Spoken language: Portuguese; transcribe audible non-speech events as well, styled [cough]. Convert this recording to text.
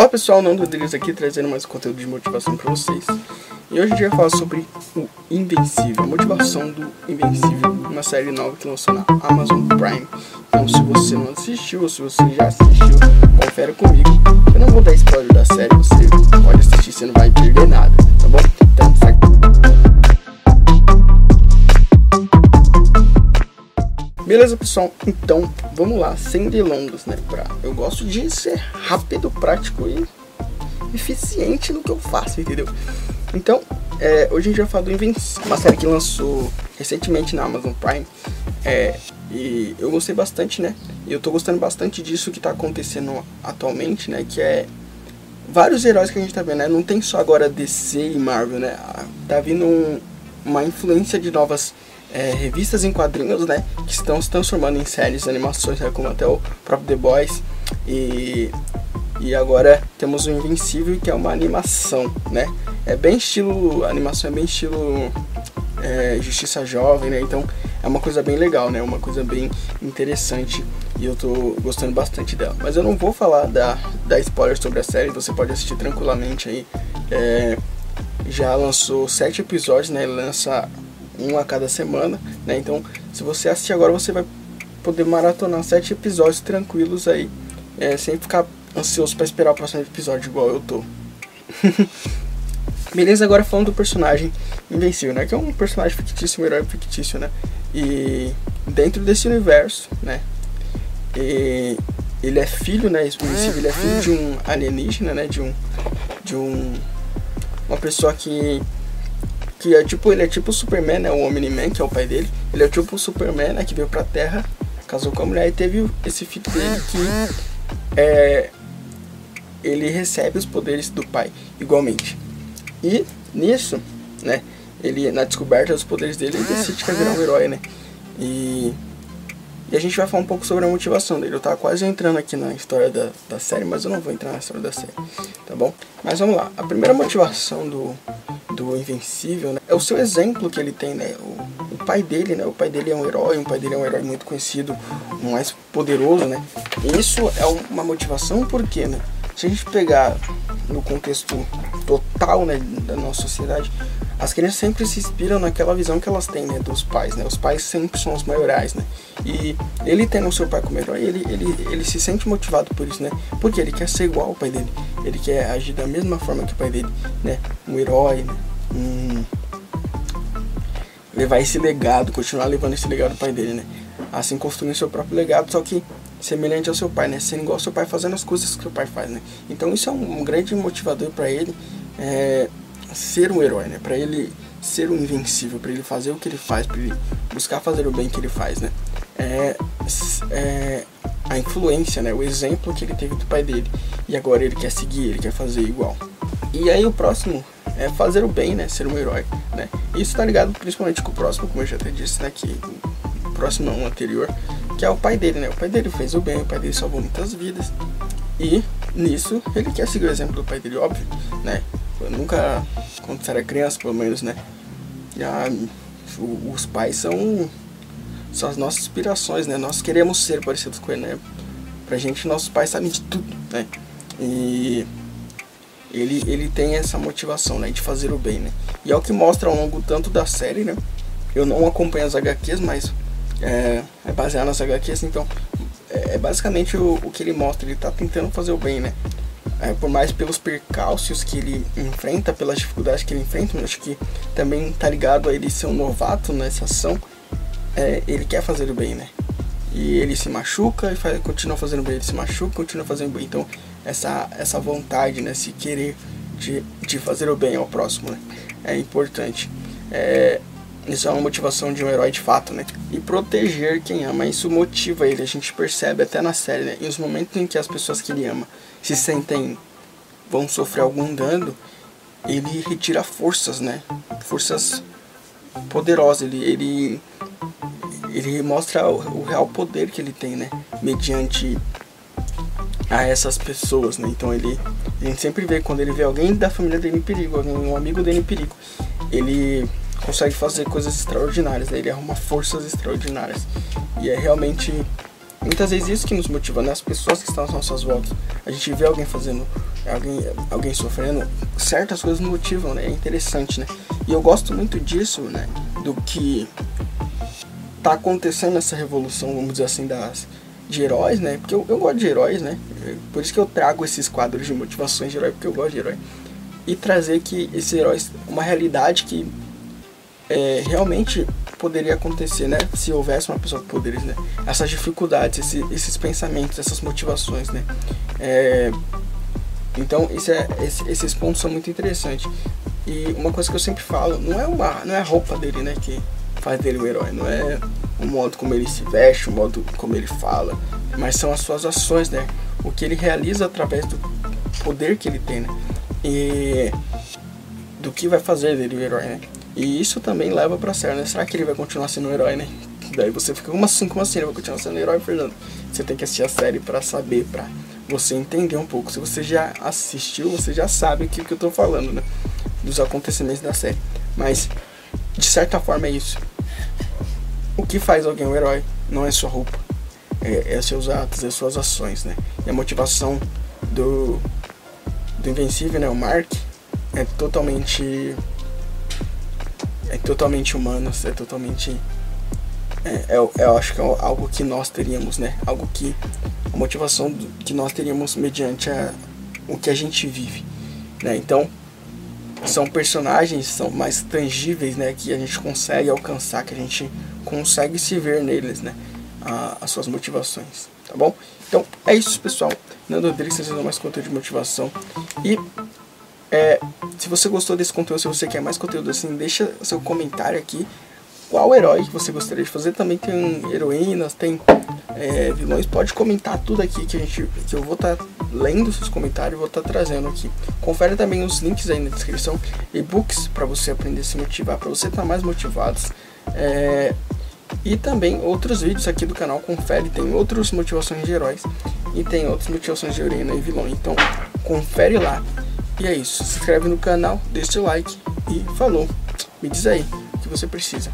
Fala pessoal, Nando Rodrigues aqui trazendo mais conteúdo de motivação para vocês. E hoje a gente vai falar sobre o Invencível, a motivação do Invencível, uma série nova que lançou na Amazon Prime. Então, se você não assistiu ou se você já assistiu, confere comigo. Eu não vou dar spoiler Beleza, pessoal? Então, vamos lá, sem delongas, né? Pra... Eu gosto de ser rápido, prático e eficiente no que eu faço, entendeu? Então, é, hoje a gente vai falar do Invencível, uma série que lançou recentemente na Amazon Prime. É, e eu gostei bastante, né? E eu tô gostando bastante disso que tá acontecendo atualmente, né? Que é vários heróis que a gente tá vendo, né? Não tem só agora DC e Marvel, né? Tá vindo um, uma influência de novas é, revistas em quadrinhos, né, que estão se transformando em séries, animações, né, como até o próprio The Boys e e agora temos o Invencível que é uma animação, né, é bem estilo a animação é bem estilo é, Justiça Jovem, né, então é uma coisa bem legal, né, uma coisa bem interessante e eu tô gostando bastante dela. Mas eu não vou falar da, da spoiler sobre a série, você pode assistir tranquilamente aí. É, já lançou sete episódios, né? Lança um a cada semana, né? Então, se você assistir agora, você vai poder maratonar sete episódios tranquilos aí, é, sem ficar ansioso para esperar o próximo episódio igual eu tô. [laughs] Beleza, agora falando do personagem Invencível, né? Que é um personagem fictício, um herói fictício, né? E dentro desse universo, né? E ele é filho, né? Invencível, ele é filho de um alienígena, né? De um... De um... Uma pessoa que que é tipo, ele é tipo o Superman, né? O Omni-Man, que é o pai dele. Ele é tipo o Superman, né? Que veio pra Terra, casou com a mulher e teve esse filho dele que é, ele recebe os poderes do pai igualmente. E nisso, né? Ele, na descoberta dos poderes dele, ele decide que vai virar um herói, né? E, e a gente vai falar um pouco sobre a motivação dele. Eu tava quase entrando aqui na história da, da série, mas eu não vou entrar na história da série, tá bom? Mas vamos lá. A primeira motivação do, do Invencível, né? É o seu exemplo que ele tem, né? O, o, pai dele, né? O pai dele é um herói, o pai dele é um herói muito conhecido, o mais poderoso, né? Isso é uma motivação porque, né? Se a gente pegar no contexto total, né, da nossa sociedade, as crianças sempre se inspiram naquela visão que elas têm, né, dos pais, né? Os pais sempre são os maiorais, né? E ele tendo o seu pai como herói, ele, ele, ele se sente motivado por isso, né? Porque ele quer ser igual ao pai dele. Ele quer agir da mesma forma que o pai dele, né? Um herói, né? Um... Levar esse legado, continuar levando esse legado do pai dele, né? Assim construindo seu próprio legado, só que semelhante ao seu pai, né? Sendo igual ao seu pai, fazendo as coisas que o pai faz, né? Então isso é um grande motivador para ele. É, ser um herói, né? Para ele ser um invencível, para ele fazer o que ele faz, para ele buscar fazer o bem que ele faz, né? É, é, a influência, né? O exemplo que ele teve do pai dele e agora ele quer seguir, ele quer fazer igual. E aí o próximo é fazer o bem, né? Ser um herói, né? Isso tá ligado principalmente com o próximo, como eu já até disse, né? Que o próximo não, o anterior, que é o pai dele, né? O pai dele fez o bem, o pai dele salvou muitas vidas e nisso ele quer seguir o exemplo do pai dele, óbvio, né? Eu nunca, quando era criança, pelo menos, né? Já, os pais são, são as nossas inspirações, né? Nós queremos ser parecidos com ele, né? Pra gente, nossos pais sabem de tudo, né? E ele, ele tem essa motivação, né? De fazer o bem, né? E é o que mostra ao longo tanto da série, né? Eu não acompanho as HQs, mas é, é baseado nas HQs, então é, é basicamente o, o que ele mostra. Ele tá tentando fazer o bem, né? é, por mais pelos percalços que ele enfrenta, pelas dificuldades que ele enfrenta, eu acho que também tá ligado a ele ser um novato nessa ação, é, ele quer fazer o bem, né? E ele se machuca e faz, continua fazendo bem, ele se machuca continua fazendo bem. Então, essa, essa vontade, né, se querer de, de fazer o bem ao próximo, né, é importante. É, isso é uma motivação de um herói de fato, né? E proteger quem ama, isso motiva ele. A gente percebe até na série, né? Em os momentos em que as pessoas que ele ama se sentem vão sofrer algum dano, ele retira forças, né? Forças poderosas. Ele, ele, ele mostra o, o real poder que ele tem, né? Mediante a essas pessoas, né? Então ele, a gente sempre vê quando ele vê alguém da família dele em perigo, alguém, um amigo dele em perigo, ele consegue fazer coisas extraordinárias, né? ele arruma forças extraordinárias. E é realmente muitas vezes isso que nos motiva, né? As pessoas que estão às nossas voltas. A gente vê alguém fazendo alguém, alguém sofrendo, certas coisas motivam, né? É interessante, né? E eu gosto muito disso, né? Do que tá acontecendo nessa revolução, vamos dizer assim, das de heróis, né? Porque eu, eu gosto de heróis, né? Por isso que eu trago esses quadros de motivações de herói, porque eu gosto de herói. E trazer que esses heróis, uma realidade que é, realmente poderia acontecer, né? Se houvesse uma pessoa com poderes, né? Essas dificuldades, esse, esses pensamentos, essas motivações, né? É, então, é, esse, esses pontos são muito interessantes. E uma coisa que eu sempre falo, não é uma, não é a roupa dele, né? Que faz dele o herói, não é o modo como ele se veste, o modo como ele fala, mas são as suas ações, né? O que ele realiza através do poder que ele tem, né? E do que vai fazer dele o herói, né? E isso também leva pra sério, né? Será que ele vai continuar sendo um herói, né? Daí você fica, como assim, como assim? Ele vai continuar sendo um herói, Fernando? Você tem que assistir a série para saber, para você entender um pouco. Se você já assistiu, você já sabe o que eu tô falando, né? Dos acontecimentos da série. Mas, de certa forma, é isso. O que faz alguém um herói não é sua roupa, é, é seus atos, é suas ações, né? E a motivação do, do Invencível, né? O Mark, é totalmente é totalmente humano, é totalmente. É, é, eu acho que é algo que nós teríamos, né? Algo que. A motivação que nós teríamos mediante a, o que a gente vive, né? Então, são personagens são mais tangíveis, né? Que a gente consegue alcançar, que a gente consegue se ver neles, né? A, as suas motivações, tá bom? Então, é isso, pessoal. Nando Rodrigues trazendo mais conteúdo de motivação. E é, se você gostou desse conteúdo, se você quer mais conteúdo assim, deixa seu comentário aqui. Qual herói que você gostaria de fazer? Também tem heroínas, tem é, vilões. Pode comentar tudo aqui que, a gente, que eu vou estar tá lendo seus comentários vou estar tá trazendo aqui. Confere também os links aí na descrição. E-books para você aprender a se motivar, para você estar tá mais motivado. É, e também outros vídeos aqui do canal. Confere, tem outras motivações de heróis e tem outras motivações de heroína e vilão. Então confere lá. E é isso. Se inscreve no canal, deixa o like e falou. Me diz aí o que você precisa.